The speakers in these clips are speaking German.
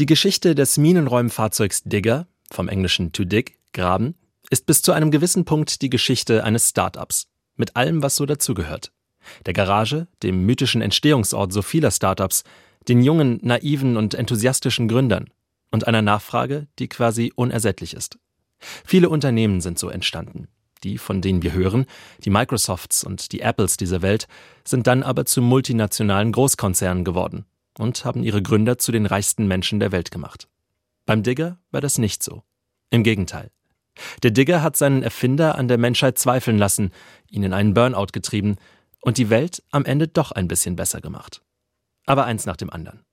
Die Geschichte des Minenräumfahrzeugs Digger, vom englischen to dig, graben, ist bis zu einem gewissen Punkt die Geschichte eines Start-ups, mit allem, was so dazugehört. Der Garage, dem mythischen Entstehungsort so vieler Start-ups, den jungen, naiven und enthusiastischen Gründern und einer Nachfrage, die quasi unersättlich ist. Viele Unternehmen sind so entstanden. Die, von denen wir hören, die Microsofts und die Apples dieser Welt, sind dann aber zu multinationalen Großkonzernen geworden und haben ihre Gründer zu den reichsten Menschen der Welt gemacht. Beim Digger war das nicht so. Im Gegenteil. Der Digger hat seinen Erfinder an der Menschheit zweifeln lassen, ihn in einen Burnout getrieben und die Welt am Ende doch ein bisschen besser gemacht. Aber eins nach dem anderen.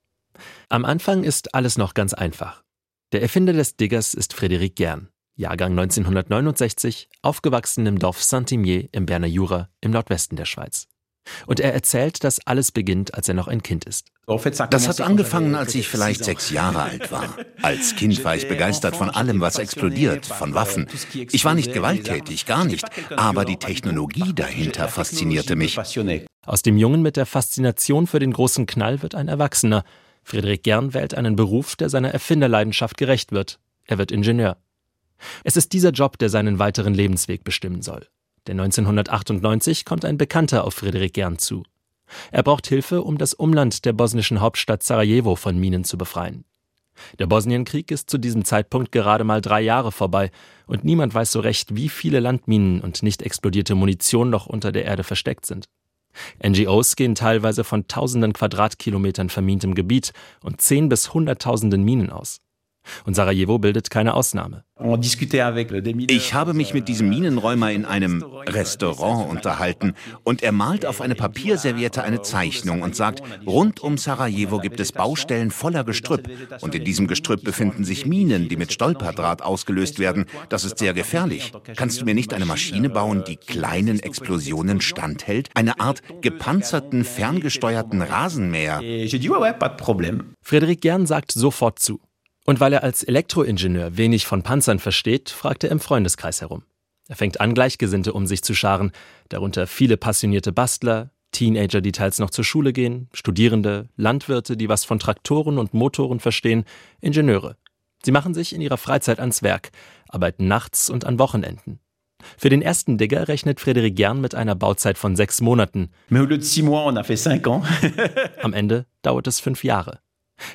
Am Anfang ist alles noch ganz einfach. Der Erfinder des Diggers ist Frédéric Gern, Jahrgang 1969, aufgewachsen im Dorf Saint-Imier im Berner Jura im Nordwesten der Schweiz. Und er erzählt, dass alles beginnt, als er noch ein Kind ist. Das hat angefangen, als ich vielleicht sechs Jahre alt war. Als Kind war ich begeistert von allem, was explodiert, von Waffen. Ich war nicht gewalttätig, gar nicht, aber die Technologie dahinter faszinierte mich. Aus dem Jungen mit der Faszination für den großen Knall wird ein Erwachsener. Friedrich Gern wählt einen Beruf, der seiner Erfinderleidenschaft gerecht wird. Er wird Ingenieur. Es ist dieser Job, der seinen weiteren Lebensweg bestimmen soll. Denn 1998 kommt ein Bekannter auf Friedrich Gern zu. Er braucht Hilfe, um das Umland der bosnischen Hauptstadt Sarajevo von Minen zu befreien. Der Bosnienkrieg ist zu diesem Zeitpunkt gerade mal drei Jahre vorbei und niemand weiß so recht, wie viele Landminen und nicht explodierte Munition noch unter der Erde versteckt sind. NGOs gehen teilweise von tausenden Quadratkilometern vermintem Gebiet und zehn bis hunderttausenden Minen aus. Und Sarajevo bildet keine Ausnahme. Ich habe mich mit diesem Minenräumer in einem Restaurant unterhalten und er malt auf eine Papierserviette eine Zeichnung und sagt, rund um Sarajevo gibt es Baustellen voller Gestrüpp und in diesem Gestrüpp befinden sich Minen, die mit Stolperdraht ausgelöst werden. Das ist sehr gefährlich. Kannst du mir nicht eine Maschine bauen, die kleinen Explosionen standhält? Eine Art gepanzerten, ferngesteuerten Rasenmäher? Frederik Gern sagt sofort zu. Und weil er als Elektroingenieur wenig von Panzern versteht, fragt er im Freundeskreis herum. Er fängt an, Gleichgesinnte um sich zu scharen, darunter viele passionierte Bastler, Teenager, die teils noch zur Schule gehen, Studierende, Landwirte, die was von Traktoren und Motoren verstehen, Ingenieure. Sie machen sich in ihrer Freizeit ans Werk, arbeiten nachts und an Wochenenden. Für den ersten Digger rechnet Frédéric Gern mit einer Bauzeit von sechs Monaten. Am Ende dauert es fünf Jahre.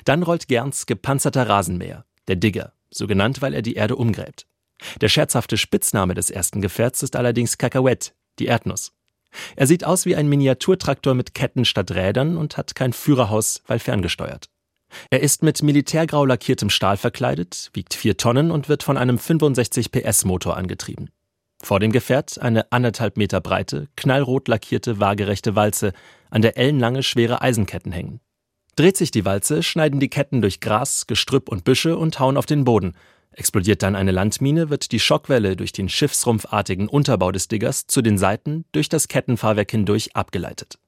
Dann rollt Gerns gepanzerter Rasenmäher, der Digger, so genannt, weil er die Erde umgräbt. Der scherzhafte Spitzname des ersten Gefährts ist allerdings Kakahuette, die Erdnuss. Er sieht aus wie ein Miniaturtraktor mit Ketten statt Rädern und hat kein Führerhaus, weil ferngesteuert. Er ist mit militärgrau lackiertem Stahl verkleidet, wiegt vier Tonnen und wird von einem 65 PS Motor angetrieben. Vor dem Gefährt eine anderthalb Meter breite, knallrot lackierte, waagerechte Walze, an der ellenlange schwere Eisenketten hängen. Dreht sich die Walze, schneiden die Ketten durch Gras, Gestrüpp und Büsche und hauen auf den Boden. Explodiert dann eine Landmine, wird die Schockwelle durch den schiffsrumpfartigen Unterbau des Diggers zu den Seiten durch das Kettenfahrwerk hindurch abgeleitet.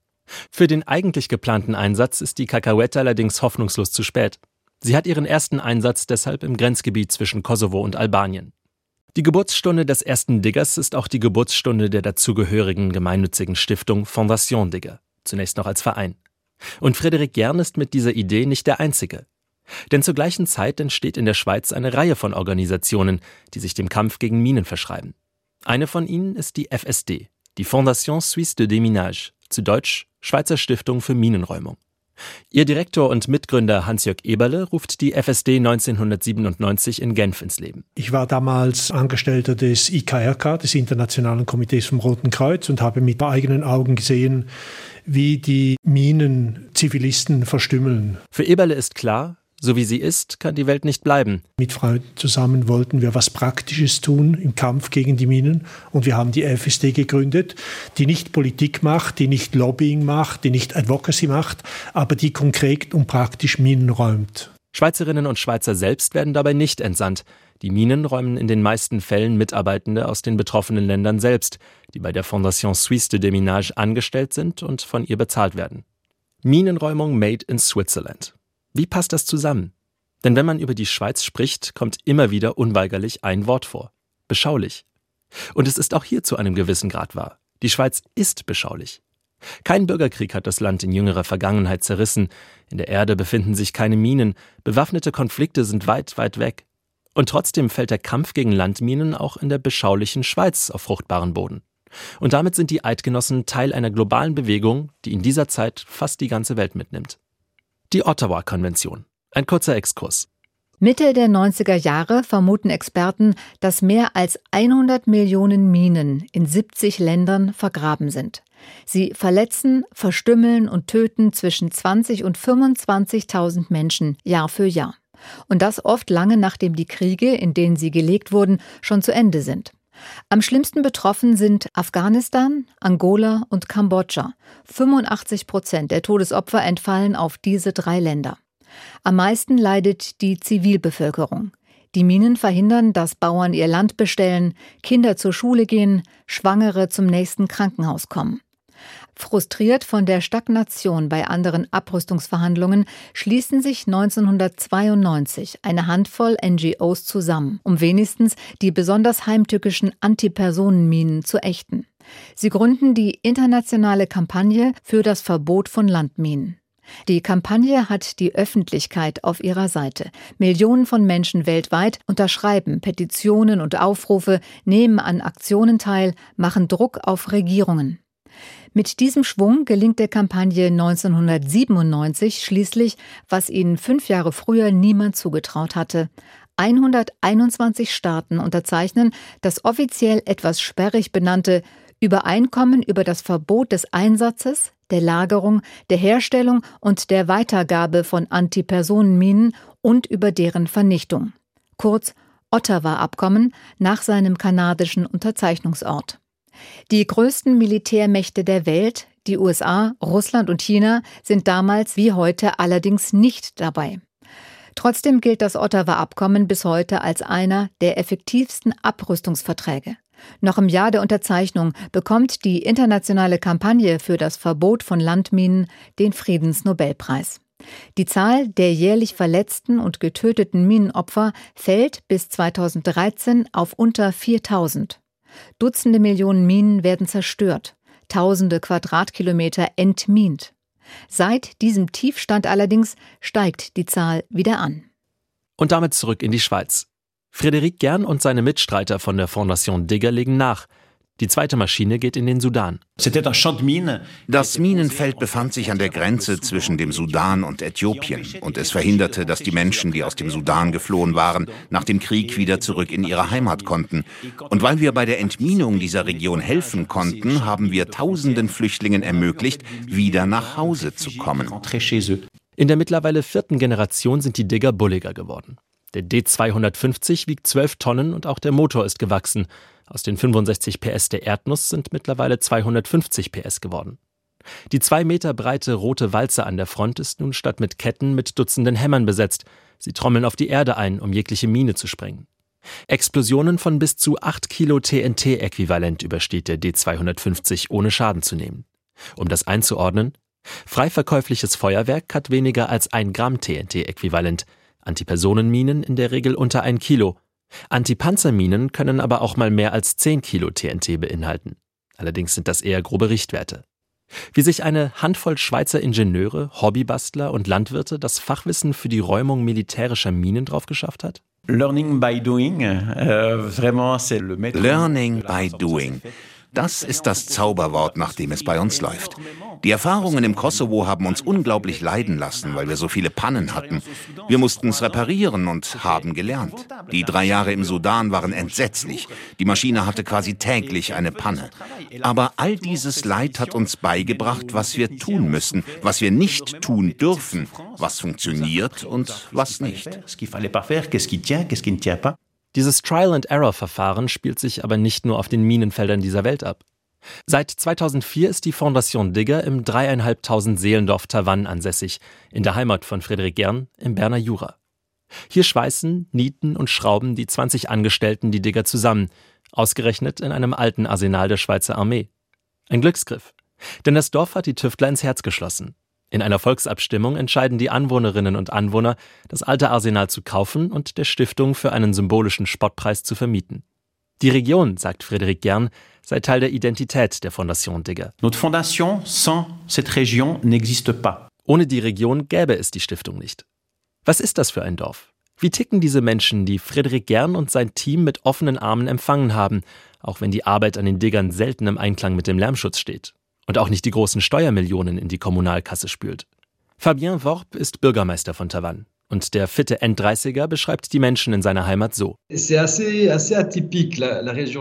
Für den eigentlich geplanten Einsatz ist die Kakahuette allerdings hoffnungslos zu spät. Sie hat ihren ersten Einsatz deshalb im Grenzgebiet zwischen Kosovo und Albanien. Die Geburtsstunde des ersten Diggers ist auch die Geburtsstunde der dazugehörigen gemeinnützigen Stiftung Fondation Digger, zunächst noch als Verein. Und Frederik Gern ist mit dieser Idee nicht der Einzige. Denn zur gleichen Zeit entsteht in der Schweiz eine Reihe von Organisationen, die sich dem Kampf gegen Minen verschreiben. Eine von ihnen ist die FSD, die Fondation Suisse de Déminage, zu Deutsch Schweizer Stiftung für Minenräumung. Ihr Direktor und Mitgründer Hans-Jörg Eberle ruft die FSD 1997 in Genf ins Leben. Ich war damals Angestellter des IKRK, des Internationalen Komitees vom Roten Kreuz, und habe mit eigenen Augen gesehen, wie die Minen Zivilisten verstümmeln. Für Eberle ist klar, so wie sie ist, kann die Welt nicht bleiben. Mit Freunden zusammen wollten wir was Praktisches tun im Kampf gegen die Minen und wir haben die FSD gegründet, die nicht Politik macht, die nicht Lobbying macht, die nicht Advocacy macht, aber die konkret und praktisch Minen räumt. Schweizerinnen und Schweizer selbst werden dabei nicht entsandt. Die Minen räumen in den meisten Fällen Mitarbeitende aus den betroffenen Ländern selbst, die bei der Fondation Suisse de Déminage angestellt sind und von ihr bezahlt werden. Minenräumung made in Switzerland. Wie passt das zusammen? Denn wenn man über die Schweiz spricht, kommt immer wieder unweigerlich ein Wort vor. Beschaulich. Und es ist auch hier zu einem gewissen Grad wahr. Die Schweiz ist beschaulich. Kein Bürgerkrieg hat das Land in jüngerer Vergangenheit zerrissen, in der Erde befinden sich keine Minen, bewaffnete Konflikte sind weit, weit weg. Und trotzdem fällt der Kampf gegen Landminen auch in der beschaulichen Schweiz auf fruchtbaren Boden. Und damit sind die Eidgenossen Teil einer globalen Bewegung, die in dieser Zeit fast die ganze Welt mitnimmt. Die Ottawa-Konvention. Ein kurzer Exkurs. Mitte der 90er Jahre vermuten Experten, dass mehr als 100 Millionen Minen in 70 Ländern vergraben sind. Sie verletzen, verstümmeln und töten zwischen 20 und 25.000 Menschen Jahr für Jahr. Und das oft lange nachdem die Kriege, in denen sie gelegt wurden, schon zu Ende sind. Am schlimmsten betroffen sind Afghanistan, Angola und Kambodscha. 85 Prozent der Todesopfer entfallen auf diese drei Länder. Am meisten leidet die Zivilbevölkerung. Die Minen verhindern, dass Bauern ihr Land bestellen, Kinder zur Schule gehen, Schwangere zum nächsten Krankenhaus kommen. Frustriert von der Stagnation bei anderen Abrüstungsverhandlungen schließen sich 1992 eine Handvoll NGOs zusammen, um wenigstens die besonders heimtückischen Antipersonenminen zu ächten. Sie gründen die internationale Kampagne für das Verbot von Landminen. Die Kampagne hat die Öffentlichkeit auf ihrer Seite. Millionen von Menschen weltweit unterschreiben Petitionen und Aufrufe, nehmen an Aktionen teil, machen Druck auf Regierungen. Mit diesem Schwung gelingt der Kampagne 1997 schließlich, was ihnen fünf Jahre früher niemand zugetraut hatte. 121 Staaten unterzeichnen das offiziell etwas sperrig benannte Übereinkommen über das Verbot des Einsatzes, der Lagerung, der Herstellung und der Weitergabe von Antipersonenminen und über deren Vernichtung. Kurz Ottawa-Abkommen nach seinem kanadischen Unterzeichnungsort. Die größten Militärmächte der Welt, die USA, Russland und China, sind damals wie heute allerdings nicht dabei. Trotzdem gilt das Ottawa-Abkommen bis heute als einer der effektivsten Abrüstungsverträge. Noch im Jahr der Unterzeichnung bekommt die internationale Kampagne für das Verbot von Landminen den Friedensnobelpreis. Die Zahl der jährlich verletzten und getöteten Minenopfer fällt bis 2013 auf unter 4000. Dutzende Millionen Minen werden zerstört, tausende Quadratkilometer entmint. Seit diesem Tiefstand allerdings steigt die Zahl wieder an. Und damit zurück in die Schweiz. Frédéric Gern und seine Mitstreiter von der Fondation Digger legen nach. Die zweite Maschine geht in den Sudan. Das Minenfeld befand sich an der Grenze zwischen dem Sudan und Äthiopien und es verhinderte, dass die Menschen, die aus dem Sudan geflohen waren, nach dem Krieg wieder zurück in ihre Heimat konnten. Und weil wir bei der Entminung dieser Region helfen konnten, haben wir tausenden Flüchtlingen ermöglicht, wieder nach Hause zu kommen. In der mittlerweile vierten Generation sind die Digger bulliger geworden. Der D250 wiegt 12 Tonnen und auch der Motor ist gewachsen. Aus den 65 PS der Erdnuss sind mittlerweile 250 PS geworden. Die zwei Meter breite rote Walze an der Front ist nun statt mit Ketten mit Dutzenden Hämmern besetzt. Sie trommeln auf die Erde ein, um jegliche Mine zu sprengen. Explosionen von bis zu 8 Kilo TNT-Äquivalent übersteht der D250 ohne Schaden zu nehmen. Um das einzuordnen, freiverkäufliches Feuerwerk hat weniger als ein Gramm TNT-Äquivalent, Antipersonenminen in der Regel unter ein Kilo, Antipanzerminen können aber auch mal mehr als 10 Kilo TNT beinhalten. Allerdings sind das eher grobe Richtwerte. Wie sich eine Handvoll Schweizer Ingenieure, Hobbybastler und Landwirte das Fachwissen für die Räumung militärischer Minen drauf geschafft hat? Learning by doing. Euh, Learning by doing. Das ist das Zauberwort, nach dem es bei uns läuft. Die Erfahrungen im Kosovo haben uns unglaublich leiden lassen, weil wir so viele Pannen hatten. Wir mussten es reparieren und haben gelernt. Die drei Jahre im Sudan waren entsetzlich. Die Maschine hatte quasi täglich eine Panne. Aber all dieses Leid hat uns beigebracht, was wir tun müssen, was wir nicht tun dürfen, was funktioniert und was nicht. Dieses Trial-and-Error-Verfahren spielt sich aber nicht nur auf den Minenfeldern dieser Welt ab. Seit 2004 ist die Fondation Digger im dreieinhalbtausend Seelendorf Tavannes ansässig, in der Heimat von Friedrich Gern im Berner Jura. Hier schweißen, nieten und schrauben die 20 Angestellten die Digger zusammen, ausgerechnet in einem alten Arsenal der Schweizer Armee. Ein Glücksgriff. Denn das Dorf hat die Tüftler ins Herz geschlossen. In einer Volksabstimmung entscheiden die Anwohnerinnen und Anwohner, das alte Arsenal zu kaufen und der Stiftung für einen symbolischen Spottpreis zu vermieten. Die Region, sagt Frédéric Gern, sei Teil der Identität der Fondation Digger. Notre fondation sans cette région n'existe pas. Ohne die Region gäbe es die Stiftung nicht. Was ist das für ein Dorf? Wie ticken diese Menschen, die Frédéric Gern und sein Team mit offenen Armen empfangen haben, auch wenn die Arbeit an den Diggern selten im Einklang mit dem Lärmschutz steht und auch nicht die großen Steuermillionen in die Kommunalkasse spült? Fabien Worp ist Bürgermeister von Tavannes. Und der fitte N30er beschreibt die Menschen in seiner Heimat so.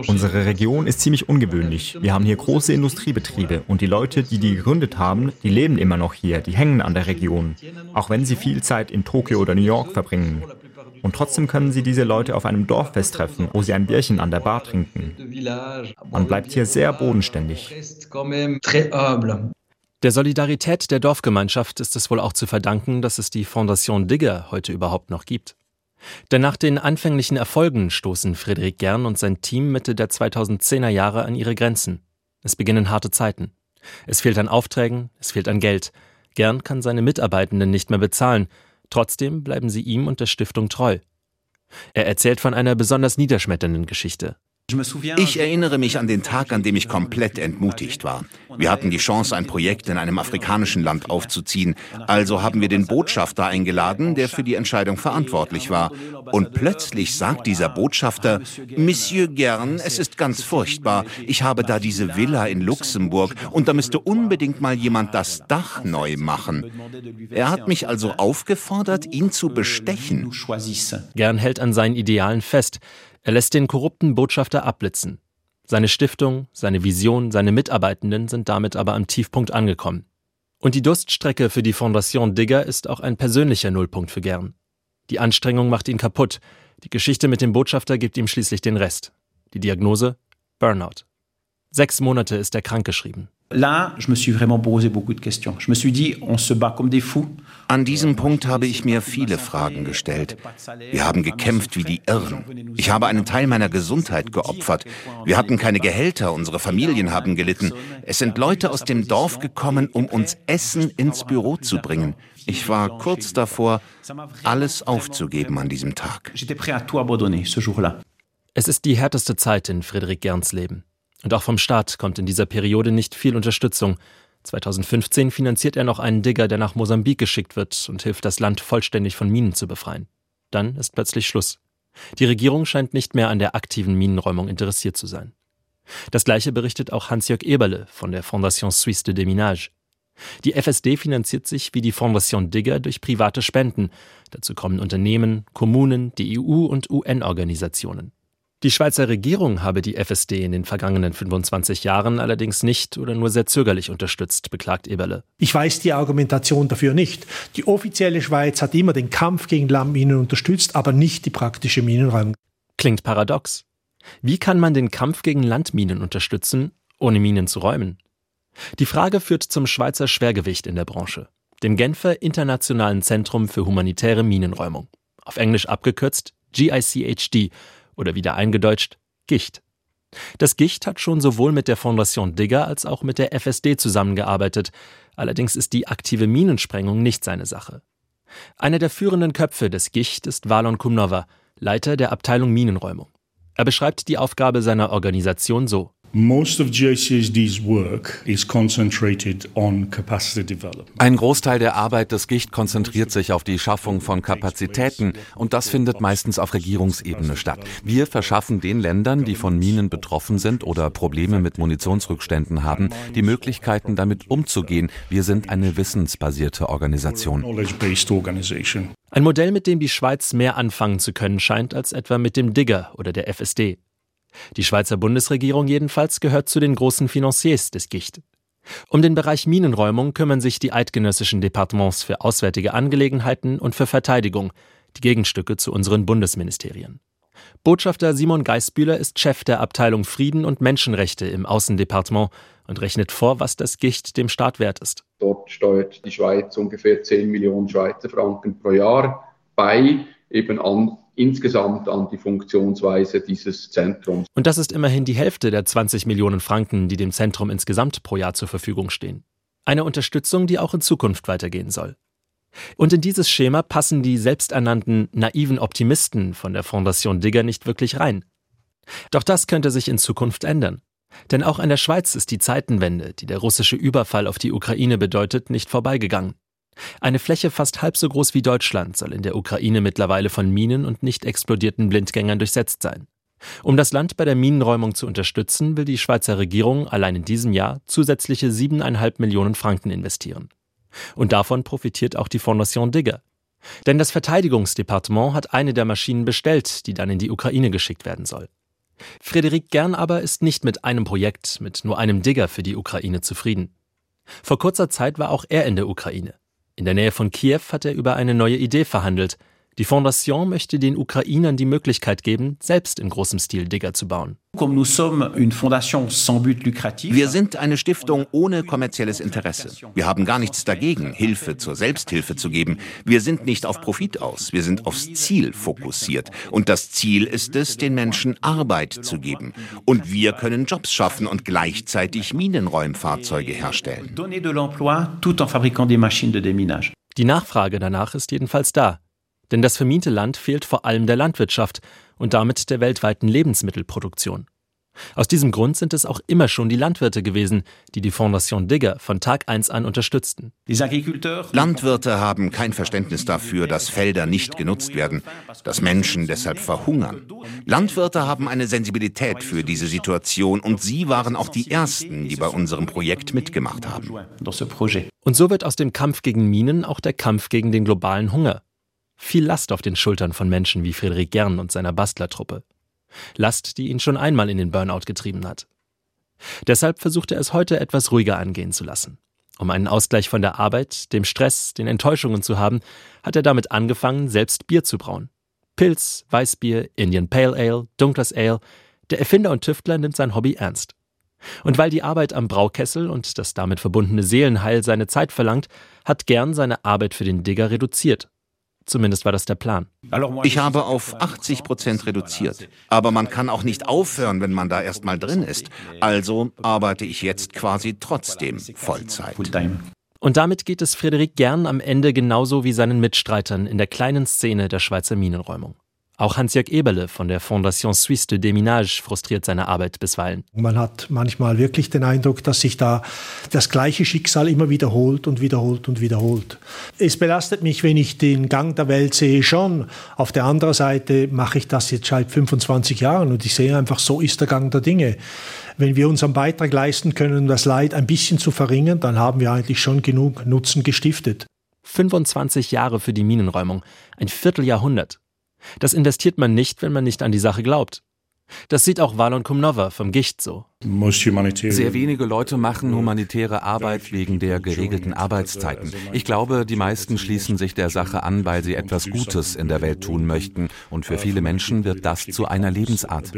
Unsere Region ist ziemlich ungewöhnlich. Wir haben hier große Industriebetriebe und die Leute, die die gegründet haben, die leben immer noch hier, die hängen an der Region, auch wenn sie viel Zeit in Tokio oder New York verbringen. Und trotzdem können Sie diese Leute auf einem Dorffest treffen, wo sie ein Bierchen an der Bar trinken. Man bleibt hier sehr bodenständig. Der Solidarität der Dorfgemeinschaft ist es wohl auch zu verdanken, dass es die Fondation Digger heute überhaupt noch gibt. Denn nach den anfänglichen Erfolgen stoßen Friedrich Gern und sein Team Mitte der 2010er Jahre an ihre Grenzen. Es beginnen harte Zeiten. Es fehlt an Aufträgen, es fehlt an Geld. Gern kann seine Mitarbeitenden nicht mehr bezahlen. Trotzdem bleiben sie ihm und der Stiftung treu. Er erzählt von einer besonders niederschmetternden Geschichte. Ich erinnere mich an den Tag, an dem ich komplett entmutigt war. Wir hatten die Chance, ein Projekt in einem afrikanischen Land aufzuziehen. Also haben wir den Botschafter eingeladen, der für die Entscheidung verantwortlich war. Und plötzlich sagt dieser Botschafter, Monsieur Gern, es ist ganz furchtbar. Ich habe da diese Villa in Luxemburg und da müsste unbedingt mal jemand das Dach neu machen. Er hat mich also aufgefordert, ihn zu bestechen. Gern hält an seinen Idealen fest. Er lässt den korrupten Botschafter abblitzen. Seine Stiftung, seine Vision, seine Mitarbeitenden sind damit aber am Tiefpunkt angekommen. Und die Durststrecke für die Fondation Digger ist auch ein persönlicher Nullpunkt für Gern. Die Anstrengung macht ihn kaputt. Die Geschichte mit dem Botschafter gibt ihm schließlich den Rest. Die Diagnose? Burnout. Sechs Monate ist er krankgeschrieben. Là, je me suis vraiment posé beaucoup de questions. Je me suis dit, on se bat comme des fous. An diesem Punkt habe ich mir viele Fragen gestellt. Wir haben gekämpft wie die Irren. Ich habe einen Teil meiner Gesundheit geopfert. Wir hatten keine Gehälter, unsere Familien haben gelitten. Es sind Leute aus dem Dorf gekommen, um uns Essen ins Büro zu bringen. Ich war kurz davor, alles aufzugeben an diesem Tag. Es ist die härteste Zeit in Friedrich Gerns Leben. Und auch vom Staat kommt in dieser Periode nicht viel Unterstützung. 2015 finanziert er noch einen Digger, der nach Mosambik geschickt wird und hilft, das Land vollständig von Minen zu befreien. Dann ist plötzlich Schluss. Die Regierung scheint nicht mehr an der aktiven Minenräumung interessiert zu sein. Das gleiche berichtet auch Hans-Jörg Eberle von der Fondation Suisse de Déminage. Die FSD finanziert sich wie die Fondation Digger durch private Spenden. Dazu kommen Unternehmen, Kommunen, die EU und UN-Organisationen. Die Schweizer Regierung habe die FSD in den vergangenen 25 Jahren allerdings nicht oder nur sehr zögerlich unterstützt, beklagt Eberle. Ich weiß die Argumentation dafür nicht. Die offizielle Schweiz hat immer den Kampf gegen Landminen unterstützt, aber nicht die praktische Minenräumung. Klingt paradox. Wie kann man den Kampf gegen Landminen unterstützen, ohne Minen zu räumen? Die Frage führt zum Schweizer Schwergewicht in der Branche, dem Genfer Internationalen Zentrum für humanitäre Minenräumung, auf Englisch abgekürzt GICHD oder wieder eingedeutscht Gicht. Das Gicht hat schon sowohl mit der Fondation Digger als auch mit der FSD zusammengearbeitet, allerdings ist die aktive Minensprengung nicht seine Sache. Einer der führenden Köpfe des Gicht ist Valon Kumnova, Leiter der Abteilung Minenräumung. Er beschreibt die Aufgabe seiner Organisation so. Ein Großteil der Arbeit des Gicht konzentriert sich auf die Schaffung von Kapazitäten und das findet meistens auf Regierungsebene statt. Wir verschaffen den Ländern, die von Minen betroffen sind oder Probleme mit Munitionsrückständen haben, die Möglichkeiten damit umzugehen. Wir sind eine wissensbasierte Organisation. Ein Modell, mit dem die Schweiz mehr anfangen zu können scheint als etwa mit dem Digger oder der FSD. Die Schweizer Bundesregierung jedenfalls gehört zu den großen Financiers des Gicht. Um den Bereich Minenräumung kümmern sich die eidgenössischen Departements für Auswärtige Angelegenheiten und für Verteidigung, die Gegenstücke zu unseren Bundesministerien. Botschafter Simon Geisbühler ist Chef der Abteilung Frieden und Menschenrechte im Außendepartement und rechnet vor, was das Gicht dem Staat wert ist. Dort steuert die Schweiz ungefähr 10 Millionen Schweizer Franken pro Jahr bei, eben an insgesamt an die Funktionsweise dieses Zentrums. Und das ist immerhin die Hälfte der 20 Millionen Franken, die dem Zentrum insgesamt pro Jahr zur Verfügung stehen. Eine Unterstützung, die auch in Zukunft weitergehen soll. Und in dieses Schema passen die selbsternannten naiven Optimisten von der Fondation Digger nicht wirklich rein. Doch das könnte sich in Zukunft ändern. Denn auch an der Schweiz ist die Zeitenwende, die der russische Überfall auf die Ukraine bedeutet, nicht vorbeigegangen. Eine Fläche fast halb so groß wie Deutschland soll in der Ukraine mittlerweile von Minen und nicht explodierten Blindgängern durchsetzt sein. Um das Land bei der Minenräumung zu unterstützen, will die Schweizer Regierung allein in diesem Jahr zusätzliche siebeneinhalb Millionen Franken investieren. Und davon profitiert auch die Fondation Digger. Denn das Verteidigungsdepartement hat eine der Maschinen bestellt, die dann in die Ukraine geschickt werden soll. Frederik Gern aber ist nicht mit einem Projekt, mit nur einem Digger für die Ukraine zufrieden. Vor kurzer Zeit war auch er in der Ukraine. In der Nähe von Kiew hat er über eine neue Idee verhandelt, die Fondation möchte den Ukrainern die Möglichkeit geben, selbst in großem Stil Digger zu bauen. Wir sind eine Stiftung ohne kommerzielles Interesse. Wir haben gar nichts dagegen, Hilfe zur Selbsthilfe zu geben. Wir sind nicht auf Profit aus, wir sind aufs Ziel fokussiert. Und das Ziel ist es, den Menschen Arbeit zu geben. Und wir können Jobs schaffen und gleichzeitig Minenräumfahrzeuge herstellen. Die Nachfrage danach ist jedenfalls da. Denn das vermiente Land fehlt vor allem der Landwirtschaft und damit der weltweiten Lebensmittelproduktion. Aus diesem Grund sind es auch immer schon die Landwirte gewesen, die die Fondation Digger von Tag 1 an unterstützten. Landwirte haben kein Verständnis dafür, dass Felder nicht genutzt werden, dass Menschen deshalb verhungern. Landwirte haben eine Sensibilität für diese Situation und sie waren auch die Ersten, die bei unserem Projekt mitgemacht haben. Und so wird aus dem Kampf gegen Minen auch der Kampf gegen den globalen Hunger viel Last auf den Schultern von Menschen wie Friedrich Gern und seiner Bastlertruppe. Last, die ihn schon einmal in den Burnout getrieben hat. Deshalb versucht er es heute etwas ruhiger angehen zu lassen. Um einen Ausgleich von der Arbeit, dem Stress, den Enttäuschungen zu haben, hat er damit angefangen, selbst Bier zu brauen. Pilz, Weißbier, Indian Pale Ale, dunkles Ale. Der Erfinder und Tüftler nimmt sein Hobby ernst. Und weil die Arbeit am Braukessel und das damit verbundene Seelenheil seine Zeit verlangt, hat Gern seine Arbeit für den Digger reduziert Zumindest war das der Plan. Ich habe auf 80 Prozent reduziert. Aber man kann auch nicht aufhören, wenn man da erstmal drin ist. Also arbeite ich jetzt quasi trotzdem Vollzeit. Und damit geht es Frederik Gern am Ende genauso wie seinen Mitstreitern in der kleinen Szene der Schweizer Minenräumung. Auch Hans-Jörg Eberle von der Fondation Suisse de Déminage frustriert seine Arbeit bisweilen. Man hat manchmal wirklich den Eindruck, dass sich da das gleiche Schicksal immer wiederholt und wiederholt und wiederholt. Es belastet mich, wenn ich den Gang der Welt sehe, schon. Auf der anderen Seite mache ich das jetzt seit 25 Jahren und ich sehe einfach, so ist der Gang der Dinge. Wenn wir unseren Beitrag leisten können, das Leid ein bisschen zu verringern, dann haben wir eigentlich schon genug Nutzen gestiftet. 25 Jahre für die Minenräumung, ein Vierteljahrhundert. Das investiert man nicht, wenn man nicht an die Sache glaubt. Das sieht auch Valon Kumnova vom Gicht so. Sehr wenige Leute machen humanitäre Arbeit wegen der geregelten Arbeitszeiten. Ich glaube, die meisten schließen sich der Sache an, weil sie etwas Gutes in der Welt tun möchten. Und für viele Menschen wird das zu einer Lebensart.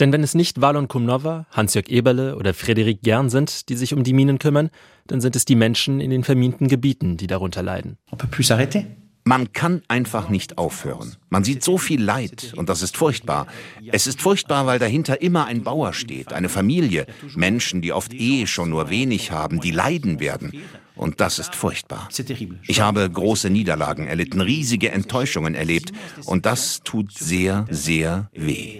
Denn wenn es nicht Valon Kumnova, Hans-Jörg Eberle oder Frederik Gern sind, die sich um die Minen kümmern, dann sind es die Menschen in den verminten Gebieten, die darunter leiden. Man kann einfach nicht aufhören. Man sieht so viel Leid und das ist furchtbar. Es ist furchtbar, weil dahinter immer ein Bauer steht, eine Familie, Menschen, die oft eh schon nur wenig haben, die leiden werden. Und das ist furchtbar. Ich habe große Niederlagen erlitten, riesige Enttäuschungen erlebt und das tut sehr, sehr weh.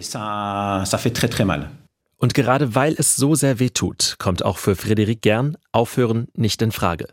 Und gerade weil es so sehr weh tut, kommt auch für Frederik Gern Aufhören nicht in Frage.